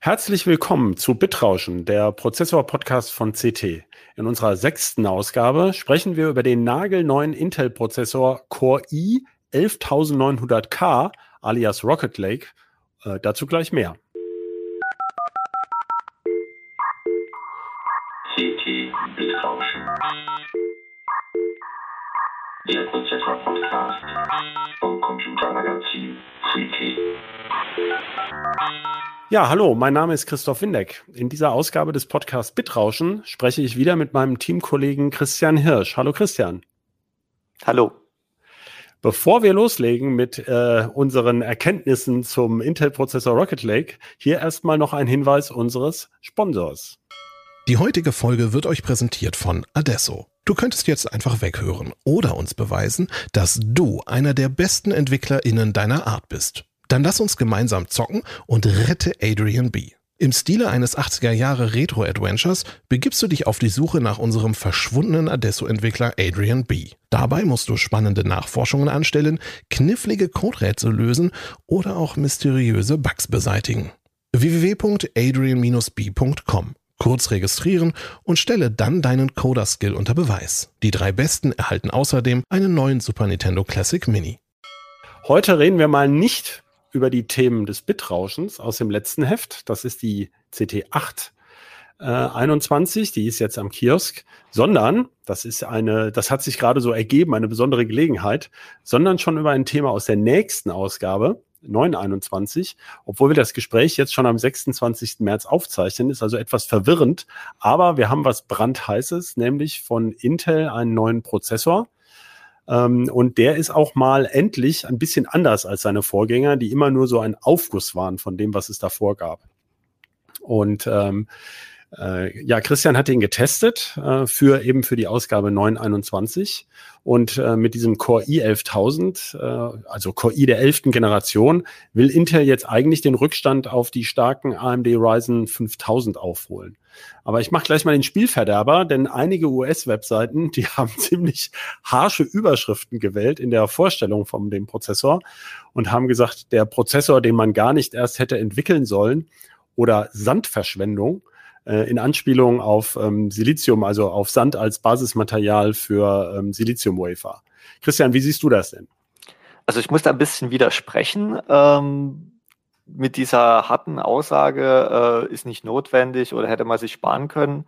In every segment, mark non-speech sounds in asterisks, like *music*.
Herzlich willkommen zu Bitrauschen, der Prozessor-Podcast von CT. In unserer sechsten Ausgabe sprechen wir über den nagelneuen Intel-Prozessor Core i 11900K alias Rocket Lake. Äh, dazu gleich mehr. CT Bitrauschen. Der Prozessor-Podcast vom Computermagazin CT. Ja, hallo, mein Name ist Christoph Windeck. In dieser Ausgabe des Podcasts Bitrauschen spreche ich wieder mit meinem Teamkollegen Christian Hirsch. Hallo Christian. Hallo. Bevor wir loslegen mit äh, unseren Erkenntnissen zum Intel-Prozessor Rocket Lake, hier erstmal noch ein Hinweis unseres Sponsors. Die heutige Folge wird euch präsentiert von Adesso. Du könntest jetzt einfach weghören oder uns beweisen, dass du einer der besten EntwicklerInnen deiner Art bist. Dann lass uns gemeinsam zocken und rette Adrian B. Im Stile eines 80er Jahre Retro-Adventures begibst du dich auf die Suche nach unserem verschwundenen Adesso-Entwickler Adrian B. Dabei musst du spannende Nachforschungen anstellen, knifflige Coderätsel lösen oder auch mysteriöse Bugs beseitigen. www.adrian-b.com Kurz registrieren und stelle dann deinen Coder-Skill unter Beweis. Die drei Besten erhalten außerdem einen neuen Super Nintendo Classic Mini. Heute reden wir mal nicht über die Themen des Bitrauschens aus dem letzten Heft. Das ist die CT8 äh, 21, die ist jetzt am Kiosk, sondern, das ist eine, das hat sich gerade so ergeben, eine besondere Gelegenheit, sondern schon über ein Thema aus der nächsten Ausgabe, 921, obwohl wir das Gespräch jetzt schon am 26. März aufzeichnen, ist also etwas verwirrend, aber wir haben was brandheißes, nämlich von Intel einen neuen Prozessor, ähm, und der ist auch mal endlich ein bisschen anders als seine Vorgänger, die immer nur so ein Aufguss waren von dem, was es davor gab. Und ähm, äh, ja, Christian hat ihn getestet äh, für eben für die Ausgabe 921 und äh, mit diesem Core i 11000, äh, also Core i der elften Generation, will Intel jetzt eigentlich den Rückstand auf die starken AMD Ryzen 5000 aufholen. Aber ich mache gleich mal den Spielverderber, denn einige US-Webseiten, die *laughs* haben ziemlich harsche Überschriften gewählt in der Vorstellung von dem Prozessor und haben gesagt, der Prozessor, den man gar nicht erst hätte entwickeln sollen oder Sandverschwendung äh, in Anspielung auf ähm, Silizium, also auf Sand als Basismaterial für ähm, Silizium-Wafer. Christian, wie siehst du das denn? Also ich muss da ein bisschen widersprechen. Ähm, mit dieser harten Aussage äh, ist nicht notwendig oder hätte man sich sparen können.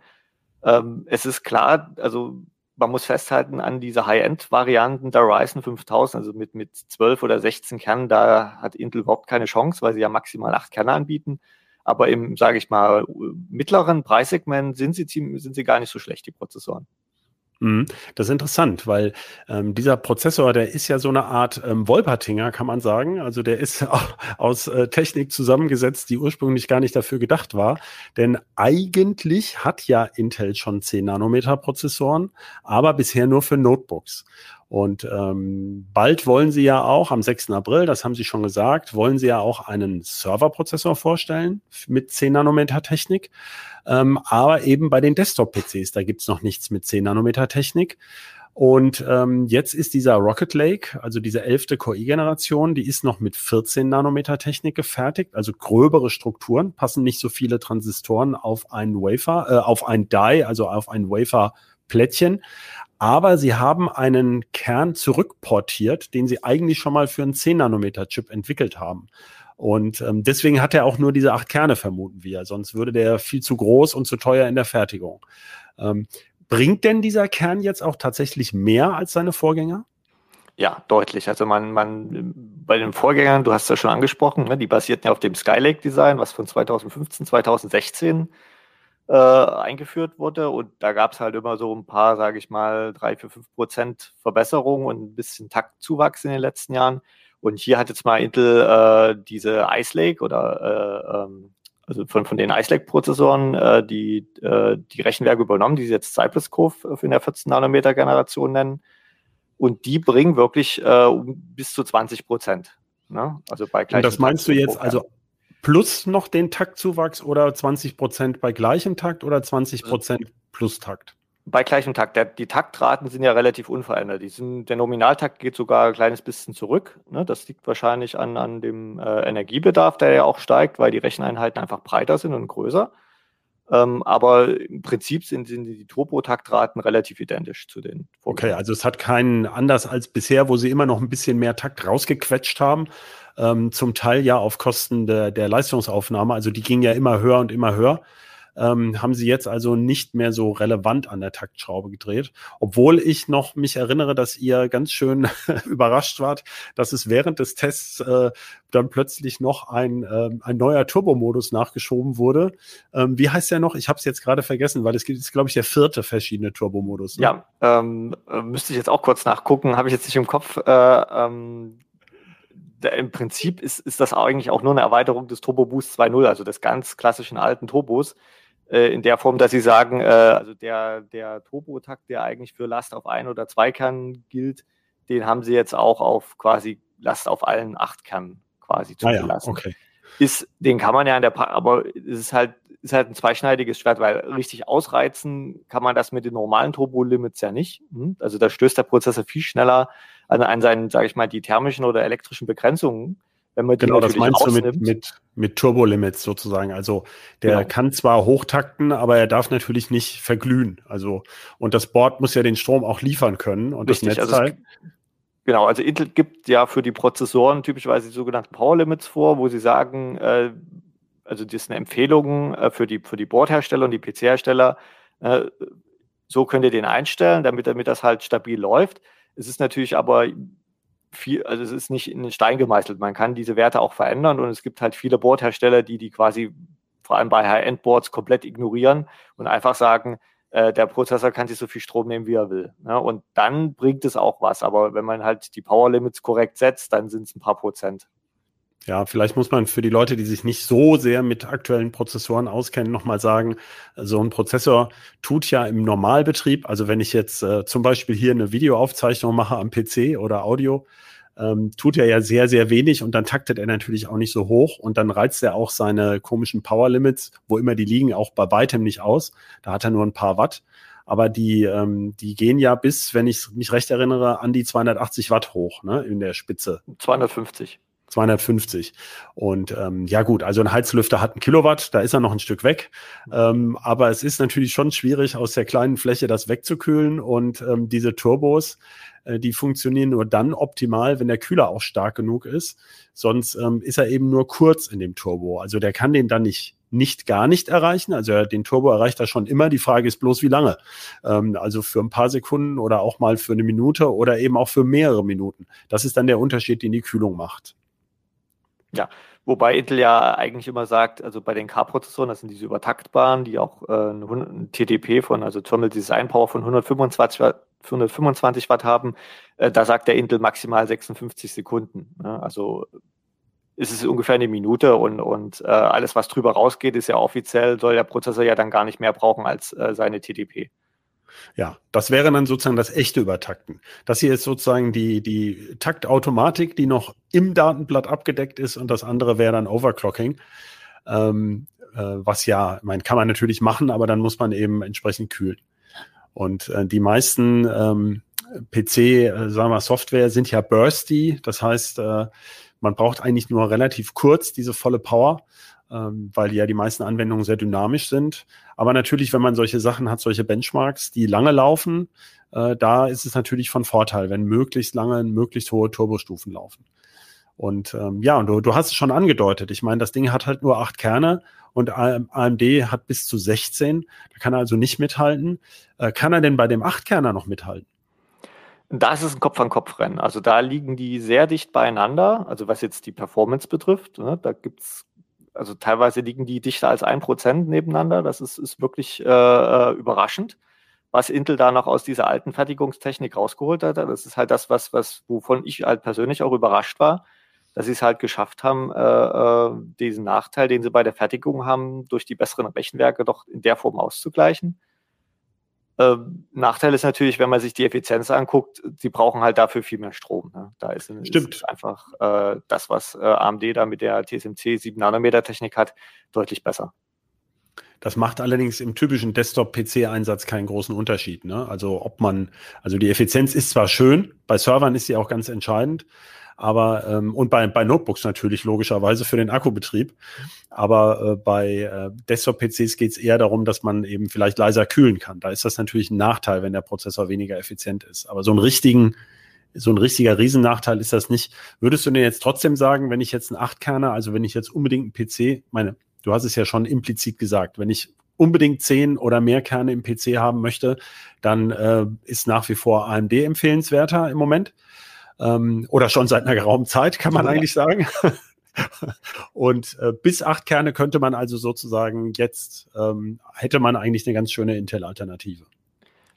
Ähm, es ist klar, also man muss festhalten an diese High-End-Varianten der Ryzen 5000, also mit, mit 12 oder 16 Kernen, da hat Intel überhaupt keine Chance, weil sie ja maximal 8 Kerne anbieten. Aber im, sage ich mal, mittleren Preissegment sind sie, sind sie gar nicht so schlecht, die Prozessoren. Mhm. Das ist interessant, weil ähm, dieser Prozessor, der ist ja so eine Art ähm, Wolpertinger, kann man sagen. Also der ist *laughs* aus äh, Technik zusammengesetzt, die ursprünglich gar nicht dafür gedacht war. Denn eigentlich hat ja Intel schon 10 Nanometer Prozessoren, aber bisher nur für Notebooks. Und ähm, bald wollen sie ja auch, am 6. April, das haben sie schon gesagt, wollen sie ja auch einen Serverprozessor vorstellen mit 10 Nanometer Technik. Ähm, aber eben bei den Desktop-PCs, da gibt's noch nichts mit 10 Nanometer Technik. Und ähm, jetzt ist dieser Rocket Lake, also diese elfte Core-i-Generation, die ist noch mit 14 Nanometer Technik gefertigt, also gröbere Strukturen, passen nicht so viele Transistoren auf einen Wafer, äh, auf ein Die, also auf ein Wafer-Plättchen aber sie haben einen Kern zurückportiert, den sie eigentlich schon mal für einen 10-Nanometer-Chip entwickelt haben. Und ähm, deswegen hat er auch nur diese acht Kerne, vermuten wir. Sonst würde der viel zu groß und zu teuer in der Fertigung. Ähm, bringt denn dieser Kern jetzt auch tatsächlich mehr als seine Vorgänger? Ja, deutlich. Also man, man, bei den Vorgängern, du hast ja schon angesprochen, ne, die basierten ja auf dem Skylake-Design, was von 2015, 2016 äh, eingeführt wurde. Und da gab es halt immer so ein paar, sage ich mal, drei, vier, fünf Prozent Verbesserungen und ein bisschen Taktzuwachs in den letzten Jahren. Und hier hat jetzt mal Intel äh, diese Ice Lake oder äh, ähm, also von, von den Ice Lake Prozessoren äh, die, äh, die Rechenwerke übernommen, die sie jetzt Cypress Cove für eine 14 Nanometer Generation nennen. Und die bringen wirklich äh, bis zu 20 Prozent. Ne? Also bei Und das meinst du jetzt also plus noch den Taktzuwachs oder 20 Prozent bei gleichem Takt oder 20 Prozent plus Takt? Bei gleichem Takt. Der, die Taktraten sind ja relativ unverändert. Die sind, der Nominaltakt geht sogar ein kleines bisschen zurück. Ne? Das liegt wahrscheinlich an, an dem äh, Energiebedarf, der ja auch steigt, weil die Recheneinheiten einfach breiter sind und größer. Ähm, aber im Prinzip sind, sind die Turbo-Taktraten relativ identisch zu den. Okay, also es hat keinen anders als bisher, wo sie immer noch ein bisschen mehr Takt rausgequetscht haben. Ähm, zum Teil ja auf Kosten der, der Leistungsaufnahme. Also die ging ja immer höher und immer höher ähm, haben sie jetzt also nicht mehr so relevant an der Taktschraube gedreht. Obwohl ich noch mich erinnere, dass ihr ganz schön *laughs* überrascht wart, dass es während des Tests äh, dann plötzlich noch ein, äh, ein neuer Turbomodus nachgeschoben wurde. Ähm, wie heißt der noch? Ich habe es jetzt gerade vergessen, weil es gibt, glaube ich, der vierte verschiedene Turbomodus. Ne? Ja, ähm, äh, müsste ich jetzt auch kurz nachgucken, habe ich jetzt nicht im Kopf. Äh, ähm im Prinzip ist, ist das eigentlich auch nur eine Erweiterung des Turbo Boost 2.0, also des ganz klassischen alten Turbos. Äh, in der Form, dass sie sagen, äh, also der, der Turbo-Takt, der eigentlich für Last auf ein oder zwei Kernen gilt, den haben sie jetzt auch auf quasi Last auf allen acht Kernen quasi zugelassen. Ah ja, okay. Ist, den kann man ja in der, pa aber es ist halt, ist halt ein zweischneidiges Schwert, weil richtig ausreizen kann man das mit den normalen Turbo-Limits ja nicht. Hm? Also da stößt der Prozessor viel schneller an, an seinen, sage ich mal, die thermischen oder elektrischen Begrenzungen wenn man genau, das meinst du mit, mit, mit Turbolimits sozusagen. Also der genau. kann zwar hochtakten, aber er darf natürlich nicht verglühen. Also und das Board muss ja den Strom auch liefern können und Richtig, das Netzteil. Also genau, also Intel gibt ja für die Prozessoren typischerweise die sogenannten Power Limits vor, wo sie sagen, äh, also das ist eine Empfehlung äh, für die für die Boardhersteller und die PC-Hersteller. Äh, so könnt ihr den einstellen, damit damit das halt stabil läuft. Es ist natürlich aber viel, also es ist nicht in den Stein gemeißelt. Man kann diese Werte auch verändern und es gibt halt viele Boardhersteller, die die quasi vor allem bei High-End-Boards komplett ignorieren und einfach sagen, äh, der Prozessor kann sich so viel Strom nehmen, wie er will. Ne? Und dann bringt es auch was. Aber wenn man halt die Power Limits korrekt setzt, dann sind es ein paar Prozent. Ja, vielleicht muss man für die Leute, die sich nicht so sehr mit aktuellen Prozessoren auskennen, nochmal sagen, so ein Prozessor tut ja im Normalbetrieb, also wenn ich jetzt äh, zum Beispiel hier eine Videoaufzeichnung mache am PC oder Audio, ähm, tut er ja sehr, sehr wenig und dann taktet er natürlich auch nicht so hoch und dann reizt er auch seine komischen Power Limits, wo immer die liegen, auch bei weitem nicht aus. Da hat er nur ein paar Watt. Aber die, ähm, die gehen ja bis, wenn ich mich recht erinnere, an die 280 Watt hoch, ne, in der Spitze. 250. 250. Und ähm, ja gut, also ein Heizlüfter hat ein Kilowatt, da ist er noch ein Stück weg. Ähm, aber es ist natürlich schon schwierig, aus der kleinen Fläche das wegzukühlen. Und ähm, diese Turbos, äh, die funktionieren nur dann optimal, wenn der Kühler auch stark genug ist. Sonst ähm, ist er eben nur kurz in dem Turbo. Also der kann den dann nicht nicht gar nicht erreichen. Also den Turbo erreicht er schon immer. Die Frage ist bloß, wie lange. Ähm, also für ein paar Sekunden oder auch mal für eine Minute oder eben auch für mehrere Minuten. Das ist dann der Unterschied, den die Kühlung macht. Ja, wobei Intel ja eigentlich immer sagt, also bei den K-Prozessoren, das sind diese übertaktbaren, die auch äh, ein TDP von, also Thermal Design Power von 125 Watt, 125 Watt haben, äh, da sagt der Intel maximal 56 Sekunden. Ne? Also ist es ungefähr eine Minute und, und äh, alles, was drüber rausgeht, ist ja offiziell, soll der Prozessor ja dann gar nicht mehr brauchen als äh, seine TDP. Ja, das wäre dann sozusagen das echte Übertakten. Das hier ist sozusagen die, die Taktautomatik, die noch im Datenblatt abgedeckt ist und das andere wäre dann Overclocking. Ähm, äh, was ja, man kann man natürlich machen, aber dann muss man eben entsprechend kühlen. Und äh, die meisten ähm, PC, äh, sagen wir Software sind ja bursty. Das heißt, äh, man braucht eigentlich nur relativ kurz diese volle Power weil ja die meisten Anwendungen sehr dynamisch sind. Aber natürlich, wenn man solche Sachen hat, solche Benchmarks, die lange laufen, äh, da ist es natürlich von Vorteil, wenn möglichst lange, möglichst hohe Turbostufen laufen. Und ähm, ja, und du, du hast es schon angedeutet. Ich meine, das Ding hat halt nur acht Kerne und AMD hat bis zu 16. Da kann er also nicht mithalten. Äh, kann er denn bei dem Achtkerner noch mithalten? Da ist es ein Kopf-an-Kopf-Rennen. Also da liegen die sehr dicht beieinander, also was jetzt die Performance betrifft. Ne? Da gibt's also teilweise liegen die dichter als ein Prozent nebeneinander. Das ist, ist wirklich äh, äh, überraschend, was Intel da noch aus dieser alten Fertigungstechnik rausgeholt hat. Das ist halt das, was, was, wovon ich halt persönlich auch überrascht war, dass sie es halt geschafft haben, äh, äh, diesen Nachteil, den sie bei der Fertigung haben, durch die besseren Rechenwerke doch in der Form auszugleichen. Ähm, Nachteil ist natürlich, wenn man sich die Effizienz anguckt, sie brauchen halt dafür viel mehr Strom. Ne? Da ist, Stimmt. Ist einfach äh, das, was äh, AMD da mit der TSMC 7 Nanometer Technik hat, deutlich besser. Das macht allerdings im typischen Desktop-PC-Einsatz keinen großen Unterschied. Ne? Also ob man, also die Effizienz ist zwar schön, bei Servern ist sie auch ganz entscheidend, aber ähm, und bei, bei Notebooks natürlich logischerweise für den Akkubetrieb. Aber äh, bei äh, Desktop-PCs geht es eher darum, dass man eben vielleicht leiser kühlen kann. Da ist das natürlich ein Nachteil, wenn der Prozessor weniger effizient ist. Aber so einen richtigen, so ein richtiger Riesennachteil ist das nicht. Würdest du denn jetzt trotzdem sagen, wenn ich jetzt einen 8-Kerner, also wenn ich jetzt unbedingt einen PC, meine, du hast es ja schon implizit gesagt, wenn ich unbedingt zehn oder mehr Kerne im PC haben möchte, dann äh, ist nach wie vor AMD empfehlenswerter im Moment ähm, oder schon seit einer geraumen Zeit, kann man eigentlich sagen. *laughs* Und äh, bis acht Kerne könnte man also sozusagen jetzt, ähm, hätte man eigentlich eine ganz schöne Intel-Alternative.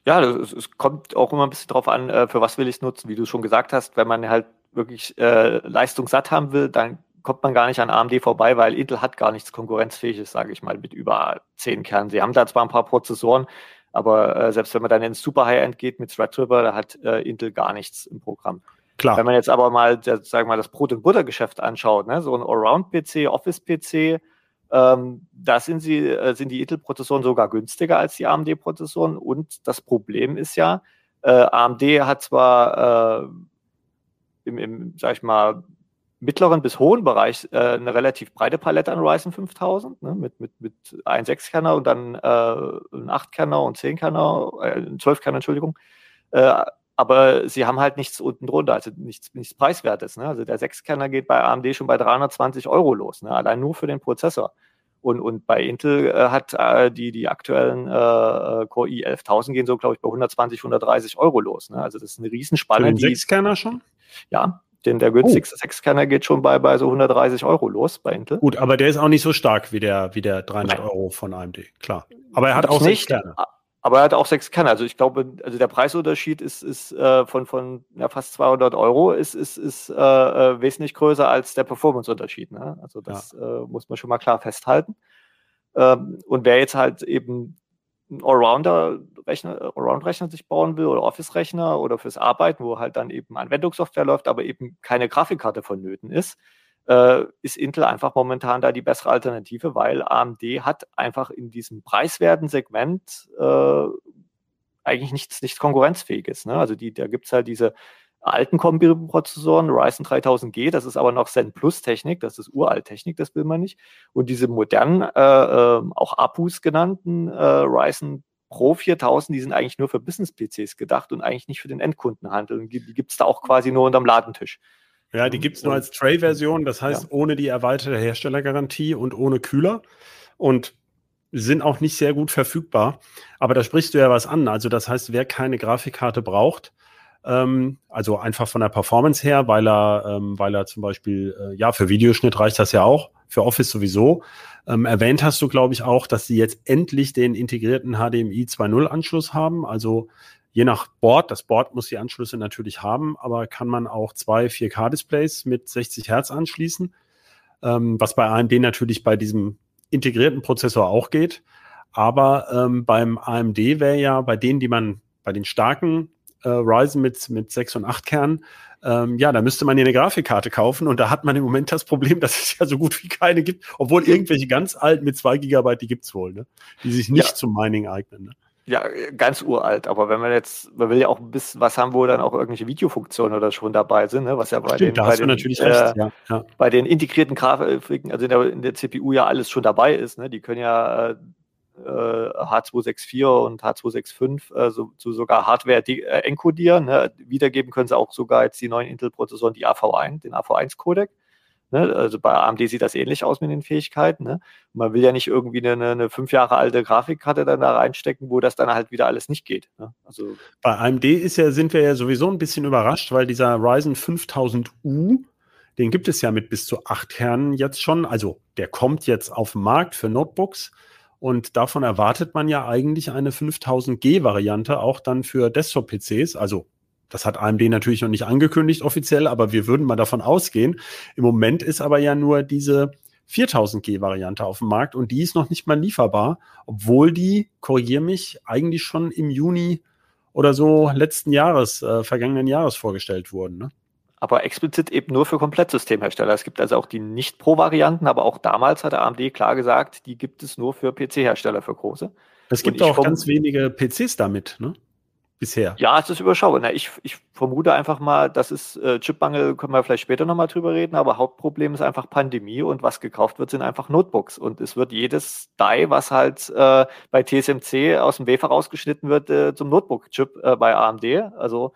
Ja, es, es, kommt auch immer ein bisschen drauf an, äh, für was will ich es nutzen. Wie du schon gesagt hast, wenn man halt wirklich äh, leistungssatt haben will, dann kommt man gar nicht an AMD vorbei, weil Intel hat gar nichts Konkurrenzfähiges, sage ich mal, mit über zehn Kernen. Sie haben da zwar ein paar Prozessoren, aber äh, selbst wenn man dann ins Super High-End geht mit Threadripper, da hat äh, Intel gar nichts im Programm. Klar. Wenn man jetzt aber mal, sagen mal, das Brot- und Buttergeschäft anschaut, ne, so ein Allround-PC, Office-PC, ähm, da sind, sie, äh, sind die Intel-Prozessoren sogar günstiger als die AMD-Prozessoren. Und das Problem ist ja, äh, AMD hat zwar äh, im, im, sag ich mal, mittleren bis hohen Bereich äh, eine relativ breite Palette an Ryzen 5000 ne, mit, mit, mit 1 6-Kerner und dann äh, ein 8-Kerner und 10-Kerner, äh, 12-Kerner, Entschuldigung. Äh, aber sie haben halt nichts unten drunter, also nichts, nichts Preiswertes. Ne? Also der 6-Kerner geht bei AMD schon bei 320 Euro los, ne? allein nur für den Prozessor. Und, und bei Intel äh, hat äh, die, die aktuellen äh, äh Core i 11000 gehen so, glaube ich, bei 120, 130 Euro los. Ne? Also das ist eine Riesenspanne. Für den 6-Kerner schon? Ja, denn der günstigste oh. 6-Kerner geht schon bei, bei so 130 Euro los bei Intel. Gut, aber der ist auch nicht so stark wie der, wie der 300 Nein. Euro von AMD, klar. Aber er hat auch nicht, Kerner. Aber er hat auch sechs Kerne. Also ich glaube, also der Preisunterschied ist, ist äh, von, von ja, fast 200 Euro ist, ist, ist äh, äh, wesentlich größer als der Performance-Unterschied. Ne? Also das ja. äh, muss man schon mal klar festhalten. Ähm, und wer jetzt halt eben einen Allrounder-Rechner Allround sich bauen will oder Office-Rechner oder fürs Arbeiten, wo halt dann eben Anwendungssoftware läuft, aber eben keine Grafikkarte vonnöten ist, äh, ist Intel einfach momentan da die bessere Alternative, weil AMD hat einfach in diesem preiswerten Segment äh, eigentlich nichts, nichts Konkurrenzfähiges. Ne? Also die, da gibt es halt diese alten Kombi-Prozessoren, Ryzen 3000G, das ist aber noch Zen Plus Technik, das ist uralt Technik, das will man nicht. Und diese modernen, äh, äh, auch APUs genannten äh, Ryzen Pro 4000, die sind eigentlich nur für Business-PCs gedacht und eigentlich nicht für den Endkundenhandel. Und die gibt es da auch quasi nur unterm Ladentisch. Ja, die gibt es nur als Tray-Version, das heißt ja. ohne die erweiterte Herstellergarantie und ohne Kühler und sind auch nicht sehr gut verfügbar. Aber da sprichst du ja was an. Also das heißt, wer keine Grafikkarte braucht, ähm, also einfach von der Performance her, weil er, ähm, weil er zum Beispiel, äh, ja, für Videoschnitt reicht das ja auch, für Office sowieso. Ähm, erwähnt hast du, glaube ich, auch, dass sie jetzt endlich den integrierten HDMI 2.0 Anschluss haben. Also je nach Board, das Board muss die Anschlüsse natürlich haben, aber kann man auch zwei 4K-Displays mit 60 Hertz anschließen, ähm, was bei AMD natürlich bei diesem integrierten Prozessor auch geht. Aber ähm, beim AMD wäre ja bei denen, die man, bei den starken äh, Ryzen mit, mit 6 und 8 Kernen, ähm, ja, da müsste man ja eine Grafikkarte kaufen und da hat man im Moment das Problem, *laughs* dass es ja so gut wie keine gibt, obwohl irgendwelche ganz alten mit 2 Gigabyte, die gibt's wohl, ne? die sich nicht ja. zum Mining eignen. Ne? Ja, ganz uralt, aber wenn man jetzt, man will ja auch ein bisschen was haben, wo dann auch irgendwelche Videofunktionen oder schon dabei sind, ne? was ja bei Stimmt, den, bei den, äh, recht, ja, ja. bei den integrierten Grafiken, also in der, in der, CPU ja alles schon dabei ist, ne? die können ja äh, H264 und H265 äh, so, so sogar Hardware äh, encodieren, ne? wiedergeben können sie auch sogar jetzt die neuen Intel-Prozessoren, die AV1, den AV1-Codec. Ne? Also bei AMD sieht das ähnlich aus mit den Fähigkeiten. Ne? Man will ja nicht irgendwie eine, eine, fünf Jahre alte Grafikkarte dann da reinstecken, wo das dann halt wieder alles nicht geht. Ne? Also bei AMD ist ja, sind wir ja sowieso ein bisschen überrascht, weil dieser Ryzen 5000U, den gibt es ja mit bis zu acht Kernen jetzt schon. Also der kommt jetzt auf den Markt für Notebooks. Und davon erwartet man ja eigentlich eine 5000G-Variante auch dann für Desktop-PCs, also das hat AMD natürlich noch nicht angekündigt offiziell, aber wir würden mal davon ausgehen. Im Moment ist aber ja nur diese 4000G-Variante auf dem Markt und die ist noch nicht mal lieferbar, obwohl die, korrigier mich, eigentlich schon im Juni oder so letzten Jahres, äh, vergangenen Jahres vorgestellt wurden. Ne? aber explizit eben nur für Komplettsystemhersteller. Es gibt also auch die Nicht-Pro-Varianten, aber auch damals hat AMD klar gesagt, die gibt es nur für PC-Hersteller, für große. Es gibt auch ganz wenige PCs damit, ne? Bisher. Ja, es ist überschaubar. Na, ich, ich vermute einfach mal, das ist äh, Chipmangel, können wir vielleicht später nochmal drüber reden, aber Hauptproblem ist einfach Pandemie und was gekauft wird, sind einfach Notebooks. Und es wird jedes Die, was halt äh, bei TSMC aus dem Wafer rausgeschnitten wird, äh, zum Notebook-Chip äh, bei AMD. Also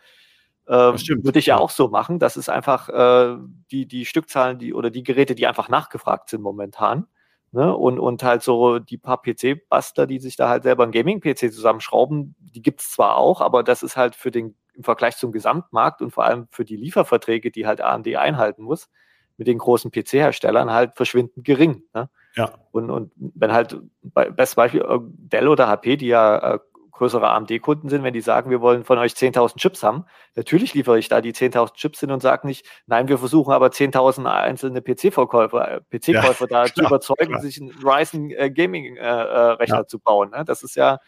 ähm, würde ich ja auch so machen. Das ist einfach äh, die, die Stückzahlen, die oder die Geräte, die einfach nachgefragt sind momentan. Ne? Und, und halt so die paar PC-Bastler, die sich da halt selber einen Gaming-PC zusammenschrauben, die gibt es zwar auch, aber das ist halt für den, im Vergleich zum Gesamtmarkt und vor allem für die Lieferverträge, die halt AMD einhalten muss, mit den großen PC-Herstellern halt verschwindend gering. Ne? Ja. Und, und wenn halt, bei, bestes Beispiel, äh, Dell oder HP, die ja äh, größere AMD-Kunden sind, wenn die sagen, wir wollen von euch 10.000 Chips haben. Natürlich liefere ich da die 10.000 Chips hin und sage nicht, nein, wir versuchen aber 10.000 einzelne PC-Verkäufer, äh, PC-Käufer ja, *laughs* da klar, zu überzeugen, klar. sich einen Ryzen äh, Gaming-Rechner äh, ja. zu bauen. Ne? Das ist ja,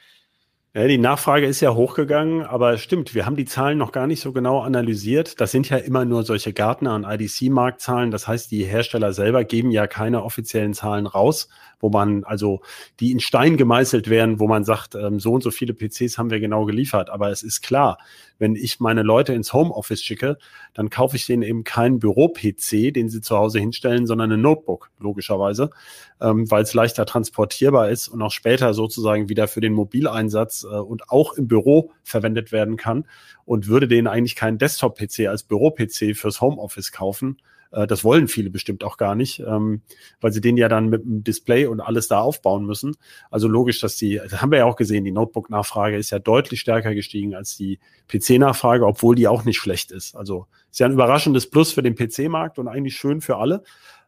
ja, die Nachfrage ist ja hochgegangen, aber stimmt, wir haben die Zahlen noch gar nicht so genau analysiert. Das sind ja immer nur solche Gartner- und IDC-Marktzahlen. Das heißt, die Hersteller selber geben ja keine offiziellen Zahlen raus, wo man also die in Stein gemeißelt werden, wo man sagt, ähm, so und so viele PCs haben wir genau geliefert. Aber es ist klar, wenn ich meine Leute ins Homeoffice schicke, dann kaufe ich denen eben keinen Büro-PC, den sie zu Hause hinstellen, sondern ein Notebook, logischerweise, ähm, weil es leichter transportierbar ist und auch später sozusagen wieder für den Mobileinsatz äh, und auch im Büro verwendet werden kann und würde denen eigentlich keinen Desktop-PC als Büro-PC fürs Homeoffice kaufen, äh, das wollen viele bestimmt auch gar nicht, ähm, weil sie den ja dann mit dem Display und alles da aufbauen müssen. Also logisch, dass die, das haben wir ja auch gesehen, die Notebook-Nachfrage ist ja deutlich stärker gestiegen als die PC-Nachfrage, obwohl die auch nicht schlecht ist. Also ist ja ein überraschendes Plus für den PC-Markt und eigentlich schön für alle.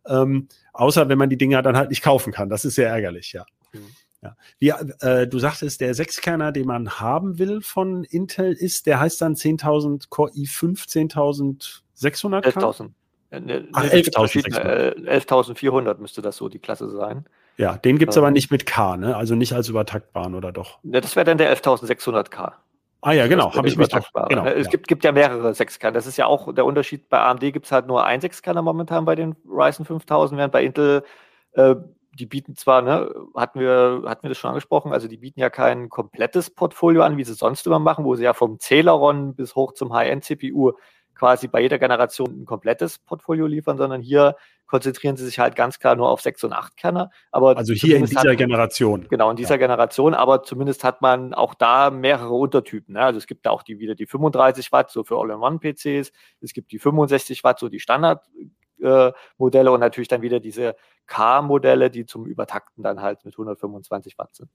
Ähm, außer wenn man die Dinger dann halt nicht kaufen kann. Das ist sehr ärgerlich, ja. Mhm. Ja. Wie, äh, du sagtest, der Sechskerner, den man haben will von Intel, ist, der heißt dann 10.000 Core i5, 10.600? 11.000. Ne, Ach, 11.400 äh, müsste das so die Klasse sein. Ja, den gibt es ähm, aber nicht mit K, ne? also nicht als Übertaktbaren oder doch? Ne, das wäre dann der 11.600K. Ah ja, genau, habe ich mich doch. Genau, es ja. gibt, gibt ja mehrere Sechskerner. Das ist ja auch der Unterschied. Bei AMD gibt es halt nur ein Sechskerner momentan bei den Ryzen 5000, während bei Intel, äh, die bieten zwar, ne, hatten wir, hatten wir das schon angesprochen, also die bieten ja kein komplettes Portfolio an, wie sie sonst immer machen, wo sie ja vom Celeron bis hoch zum High-End-CPU quasi bei jeder Generation ein komplettes Portfolio liefern, sondern hier konzentrieren sie sich halt ganz klar nur auf 6 und 8 Kerner. Aber also hier in dieser hat, Generation. Genau, in dieser ja. Generation, aber zumindest hat man auch da mehrere Untertypen. Ne? Also es gibt da auch die wieder die 35 Watt, so für All-in-One-PCs, es gibt die 65 Watt, so die Standardmodelle äh, und natürlich dann wieder diese K-Modelle, die zum Übertakten dann halt mit 125 Watt sind.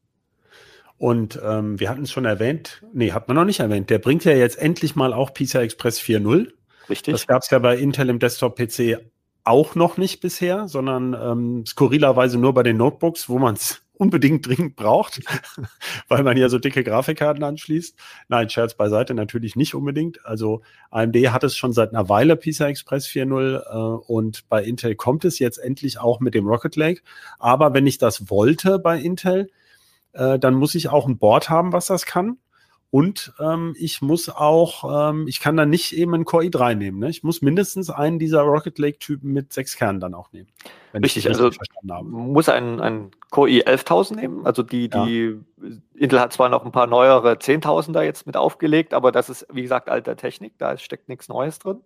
Und ähm, wir hatten es schon erwähnt, nee, hat man noch nicht erwähnt, der bringt ja jetzt endlich mal auch PCI Express 4.0. Richtig. Das gab es ja bei Intel im Desktop-PC auch noch nicht bisher, sondern ähm, skurrilerweise nur bei den Notebooks, wo man es unbedingt dringend braucht, *laughs* weil man ja so dicke Grafikkarten anschließt. Nein, Scherz beiseite, natürlich nicht unbedingt. Also AMD hat es schon seit einer Weile PCI Express 4.0 äh, und bei Intel kommt es jetzt endlich auch mit dem Rocket Lake. Aber wenn ich das wollte bei Intel, äh, dann muss ich auch ein Board haben, was das kann. Und ähm, ich muss auch, ähm, ich kann dann nicht eben einen Core i3 nehmen. Ne? Ich muss mindestens einen dieser Rocket Lake-Typen mit sechs Kernen dann auch nehmen. Richtig, also verstanden habe. muss ein, ein Core i 11.000 nehmen. Also die, die ja. Intel hat zwar noch ein paar neuere 10.000er jetzt mit aufgelegt, aber das ist, wie gesagt, alter Technik. Da steckt nichts Neues drin.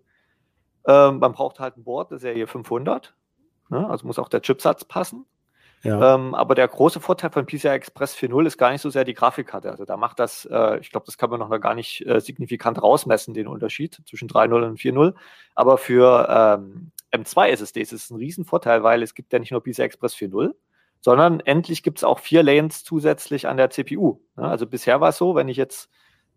Ähm, man braucht halt ein Board der Serie 500. Ne? Also muss auch der Chipsatz passen. Ähm, aber der große Vorteil von PCI Express 4.0 ist gar nicht so sehr die Grafikkarte. Also da macht das, äh, ich glaube, das kann man noch gar nicht äh, signifikant rausmessen, den Unterschied zwischen 3.0 und 4.0. Aber für ähm, M2 SSDs ist es ein Riesenvorteil, weil es gibt ja nicht nur PCI Express 4.0, sondern endlich gibt es auch vier Lanes zusätzlich an der CPU. Ne? Also bisher war es so, wenn ich jetzt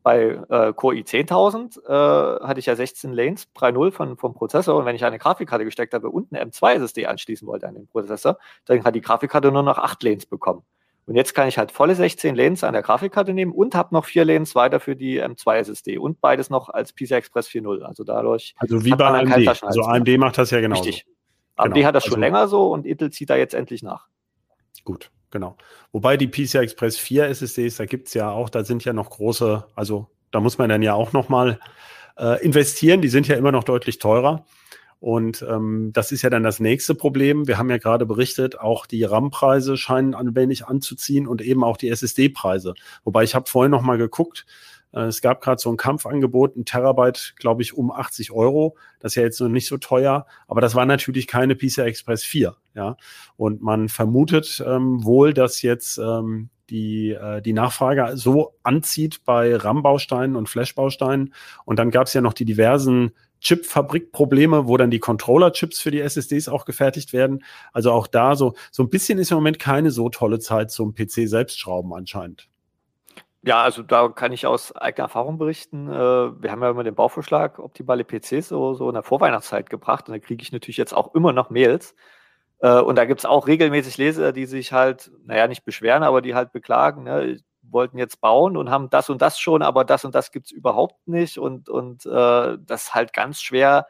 bei äh, Core i10000 äh, hatte ich ja 16 Lanes 3.0 von, vom Prozessor und wenn ich eine Grafikkarte gesteckt habe und eine M2 SSD anschließen wollte an den Prozessor, dann hat die Grafikkarte nur noch 8 Lanes bekommen. Und jetzt kann ich halt volle 16 Lanes an der Grafikkarte nehmen und habe noch vier Lanes weiter für die M2 SSD und beides noch als PCI Express 4.0. Also dadurch. Also wie bei AMD. Also AMD macht das ja genau. Richtig. AMD genau. hat das schon also, länger so und Intel zieht da jetzt endlich nach. Gut genau. Wobei die PCI Express 4 SSDs, da gibt es ja auch, da sind ja noch große, also da muss man dann ja auch nochmal äh, investieren. Die sind ja immer noch deutlich teurer. Und ähm, das ist ja dann das nächste Problem. Wir haben ja gerade berichtet, auch die RAM-Preise scheinen ein wenig anzuziehen und eben auch die SSD-Preise. Wobei ich habe vorhin noch mal geguckt, es gab gerade so ein Kampfangebot, ein Terabyte, glaube ich, um 80 Euro. Das ist ja jetzt noch nicht so teuer, aber das war natürlich keine PCI Express 4. Ja, und man vermutet ähm, wohl, dass jetzt ähm, die, äh, die Nachfrage so anzieht bei RAM-Bausteinen und Flash-Bausteinen. Und dann gab es ja noch die diversen Chip-Fabrikprobleme, wo dann die Controller-Chips für die SSDs auch gefertigt werden. Also auch da so, so ein bisschen ist im Moment keine so tolle Zeit zum PC selbst schrauben anscheinend. Ja, also da kann ich aus eigener Erfahrung berichten. Äh, wir haben ja immer den Bauvorschlag optimale PCs so, so in der Vorweihnachtszeit gebracht und da kriege ich natürlich jetzt auch immer noch Mails. Äh, und da gibt es auch regelmäßig Leser, die sich halt, naja, nicht beschweren, aber die halt beklagen, ne, wollten jetzt bauen und haben das und das schon, aber das und das gibt es überhaupt nicht und, und äh, das ist halt ganz schwer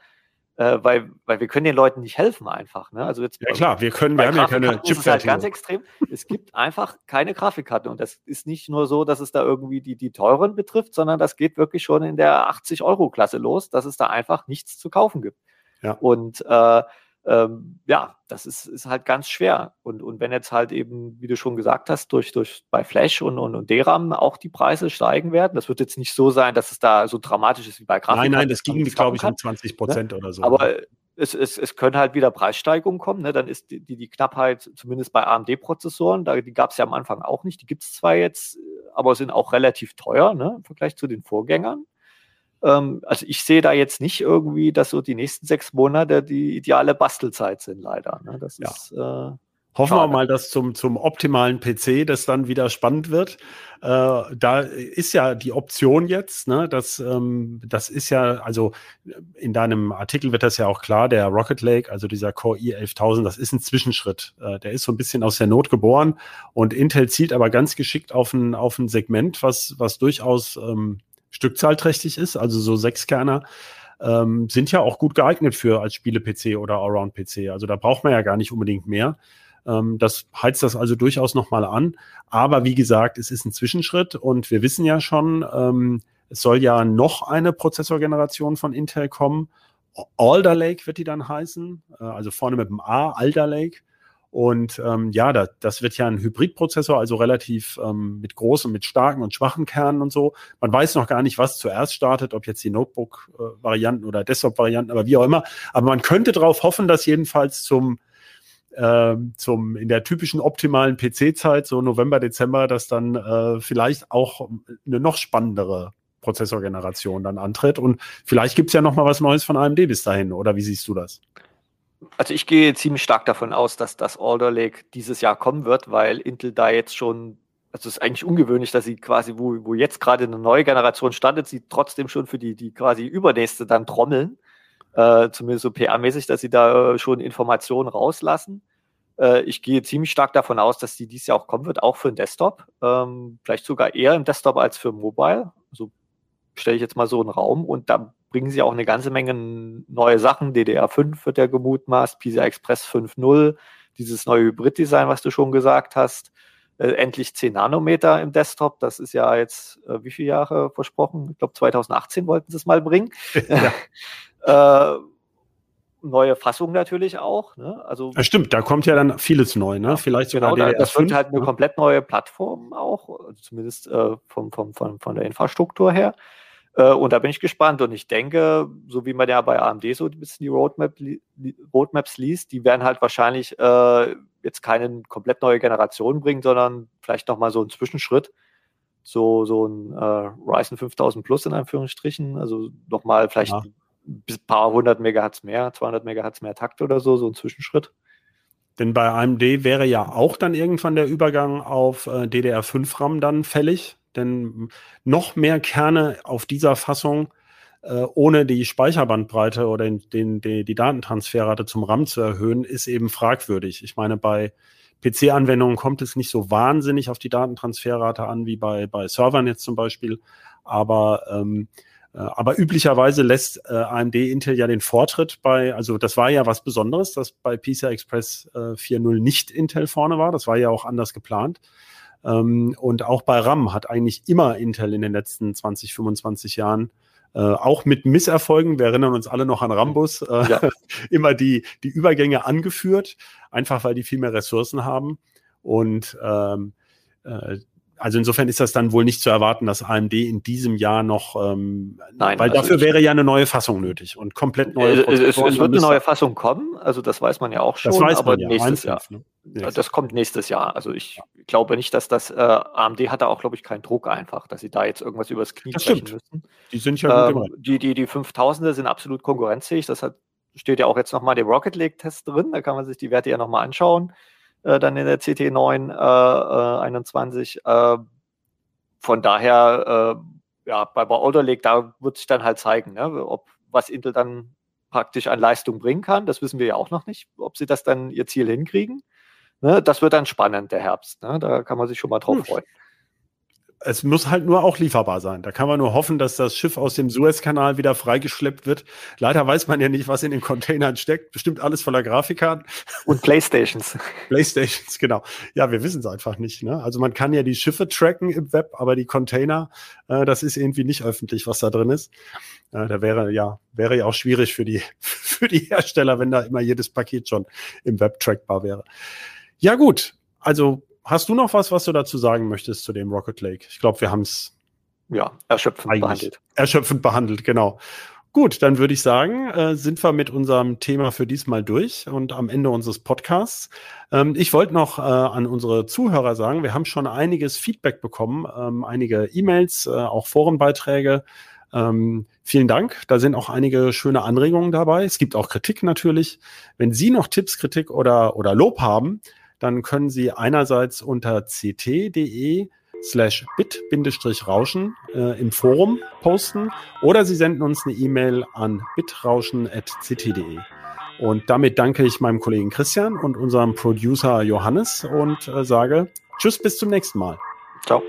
äh, weil, weil wir können den Leuten nicht helfen einfach. Ne? Also jetzt, ja klar, wir können, wir haben ja keine Chip ist halt ganz extrem. Es gibt einfach keine Grafikkarte und das ist nicht nur so, dass es da irgendwie die, die teuren betrifft, sondern das geht wirklich schon in der 80-Euro-Klasse los, dass es da einfach nichts zu kaufen gibt. Ja. Und äh, ähm, ja, das ist, ist halt ganz schwer. Und, und wenn jetzt halt eben, wie du schon gesagt hast, durch, durch bei Flash und, und, und DRAM auch die Preise steigen werden, das wird jetzt nicht so sein, dass es da so dramatisch ist wie bei Grafik. Nein, nein, das ging, glaube ich, um 20 Prozent ne? oder so. Aber ne? es, es, es können halt wieder Preissteigerungen kommen. Ne? Dann ist die, die, die Knappheit, zumindest bei AMD-Prozessoren, da, die gab es ja am Anfang auch nicht. Die gibt es zwar jetzt, aber sind auch relativ teuer ne? im Vergleich zu den Vorgängern. Ähm, also ich sehe da jetzt nicht irgendwie, dass so die nächsten sechs Monate die ideale Bastelzeit sind, leider. Ne? Das ja. ist. Äh, Hoffen wir mal, dass zum, zum optimalen PC das dann wieder spannend wird. Äh, da ist ja die Option jetzt, ne, dass ähm, das ist ja, also in deinem Artikel wird das ja auch klar, der Rocket Lake, also dieser Core i11000, das ist ein Zwischenschritt. Äh, der ist so ein bisschen aus der Not geboren und Intel zielt aber ganz geschickt auf ein, auf ein Segment, was, was durchaus ähm, stückzahlträchtig ist, also so Sechskerner, ähm, sind ja auch gut geeignet für als Spiele-PC oder Allround-PC. Also da braucht man ja gar nicht unbedingt mehr. Ähm, das heizt das also durchaus nochmal an. Aber wie gesagt, es ist ein Zwischenschritt und wir wissen ja schon, ähm, es soll ja noch eine Prozessorgeneration von Intel kommen. Alder Lake wird die dann heißen, äh, also vorne mit dem A, Alder Lake. Und ähm, ja, da, das wird ja ein Hybridprozessor, also relativ ähm, mit großen, mit starken und schwachen Kernen und so. Man weiß noch gar nicht, was zuerst startet, ob jetzt die Notebook-Varianten oder Desktop-Varianten, aber wie auch immer. Aber man könnte darauf hoffen, dass jedenfalls zum äh, zum in der typischen optimalen PC-Zeit, so November, Dezember, dass dann äh, vielleicht auch eine noch spannendere Prozessorgeneration dann antritt. Und vielleicht gibt's ja noch mal was Neues von AMD bis dahin, oder wie siehst du das? Also ich gehe ziemlich stark davon aus, dass das Alder Lake dieses Jahr kommen wird, weil Intel da jetzt schon, also es ist eigentlich ungewöhnlich, dass sie quasi, wo, wo jetzt gerade eine neue Generation startet, sie trotzdem schon für die, die quasi übernächste dann trommeln. Äh, zumindest so PR-mäßig, dass sie da äh, schon Informationen rauslassen. Äh, ich gehe ziemlich stark davon aus, dass die dieses Jahr auch kommen wird, auch für den Desktop. Ähm, vielleicht sogar eher im Desktop als für Mobile. So stelle ich jetzt mal so einen Raum und da bringen sie auch eine ganze Menge neue Sachen. DDR5 wird ja gemutmaßt, PCI Express 5.0, dieses neue Hybrid-Design, was du schon gesagt hast. Äh, endlich 10 Nanometer im Desktop. Das ist ja jetzt äh, wie viele Jahre versprochen? Ich glaube 2018 wollten sie es mal bringen. Ja. *laughs* äh, neue Fassung natürlich auch. Ne? Also ja, stimmt, da kommt ja dann vieles neu, ne? Vielleicht sogar genau, DDR5, das wird halt eine ne? komplett neue Plattform auch, also zumindest äh, vom, vom, von, von der Infrastruktur her. Äh, und da bin ich gespannt. Und ich denke, so wie man ja bei AMD so ein bisschen die Roadmap, Roadmaps liest, die werden halt wahrscheinlich äh, jetzt keine komplett neue Generation bringen, sondern vielleicht nochmal so einen Zwischenschritt. So, so ein äh, Ryzen 5000 Plus in Anführungsstrichen. Also nochmal vielleicht ja. ein paar hundert Megahertz mehr, 200 Megahertz mehr Takt oder so, so ein Zwischenschritt. Denn bei AMD wäre ja auch dann irgendwann der Übergang auf äh, DDR5 RAM dann fällig. Denn noch mehr Kerne auf dieser Fassung äh, ohne die Speicherbandbreite oder den, den, die, Datentransferrate zum RAM zu erhöhen, ist eben fragwürdig. Ich meine, bei PC-Anwendungen kommt es nicht so wahnsinnig auf die Datentransferrate an wie bei, bei Servern jetzt zum Beispiel. Aber, ähm, äh, aber üblicherweise lässt äh, AMD Intel ja den Vortritt bei, also das war ja was Besonderes, dass bei PCI Express äh, 4.0 nicht Intel vorne war. Das war ja auch anders geplant. Ähm, und auch bei RAM hat eigentlich immer Intel in den letzten 20, 25 Jahren äh, auch mit Misserfolgen. Wir erinnern uns alle noch an Rambus, äh, ja. *laughs* immer die, die Übergänge angeführt, einfach weil die viel mehr Ressourcen haben. Und ähm, äh, also insofern ist das dann wohl nicht zu erwarten, dass AMD in diesem Jahr noch, ähm, Nein, weil also dafür wäre ja eine neue Fassung nötig und komplett neue. Es, es, es wird eine neue Fassung kommen, also das weiß man ja auch schon, das weiß aber man ja, nächstes Jahr. Ne? Das kommt nächstes Jahr. Also ich glaube nicht, dass das äh, AMD hat da auch, glaube ich, keinen Druck einfach, dass sie da jetzt irgendwas übers Knie das müssen. Die sind ja ähm, die, die, die 5000er sind absolut konkurrenzfähig. Das hat, steht ja auch jetzt nochmal der Rocket League Test drin. Da kann man sich die Werte ja nochmal anschauen. Äh, dann in der CT9 äh, 21. Äh, von daher, äh, ja, bei, Alder Lake, da wird sich dann halt zeigen, ne, ob was Intel dann praktisch an Leistung bringen kann. Das wissen wir ja auch noch nicht, ob sie das dann ihr Ziel hinkriegen. Ne, das wird dann spannend, der Herbst. Ne? Da kann man sich schon mal drauf hm. freuen es muss halt nur auch lieferbar sein. Da kann man nur hoffen, dass das Schiff aus dem Suezkanal wieder freigeschleppt wird. Leider weiß man ja nicht, was in den Containern steckt. Bestimmt alles voller Grafikkarten. Und Playstations. *laughs* Playstations, genau. Ja, wir wissen es einfach nicht. Ne? Also man kann ja die Schiffe tracken im Web, aber die Container, äh, das ist irgendwie nicht öffentlich, was da drin ist. Äh, da wäre ja, wäre ja auch schwierig für die, *laughs* für die Hersteller, wenn da immer jedes Paket schon im Web trackbar wäre. Ja, gut. Also hast du noch was, was du dazu sagen möchtest zu dem Rocket Lake? Ich glaube, wir haben es ja erschöpfend behandelt. Erschöpfend behandelt, genau. Gut, dann würde ich sagen, äh, sind wir mit unserem Thema für diesmal durch und am Ende unseres Podcasts. Ähm, ich wollte noch äh, an unsere Zuhörer sagen, wir haben schon einiges Feedback bekommen, ähm, einige E-Mails, äh, auch Forenbeiträge. Ähm, vielen Dank. Da sind auch einige schöne Anregungen dabei. Es gibt auch Kritik natürlich. Wenn Sie noch Tipps, Kritik oder, oder Lob haben, dann können Sie einerseits unter ct.de slash bit-rauschen äh, im Forum posten oder Sie senden uns eine E-Mail an bitrauschen.ct.de. Und damit danke ich meinem Kollegen Christian und unserem Producer Johannes und äh, sage Tschüss, bis zum nächsten Mal. Ciao.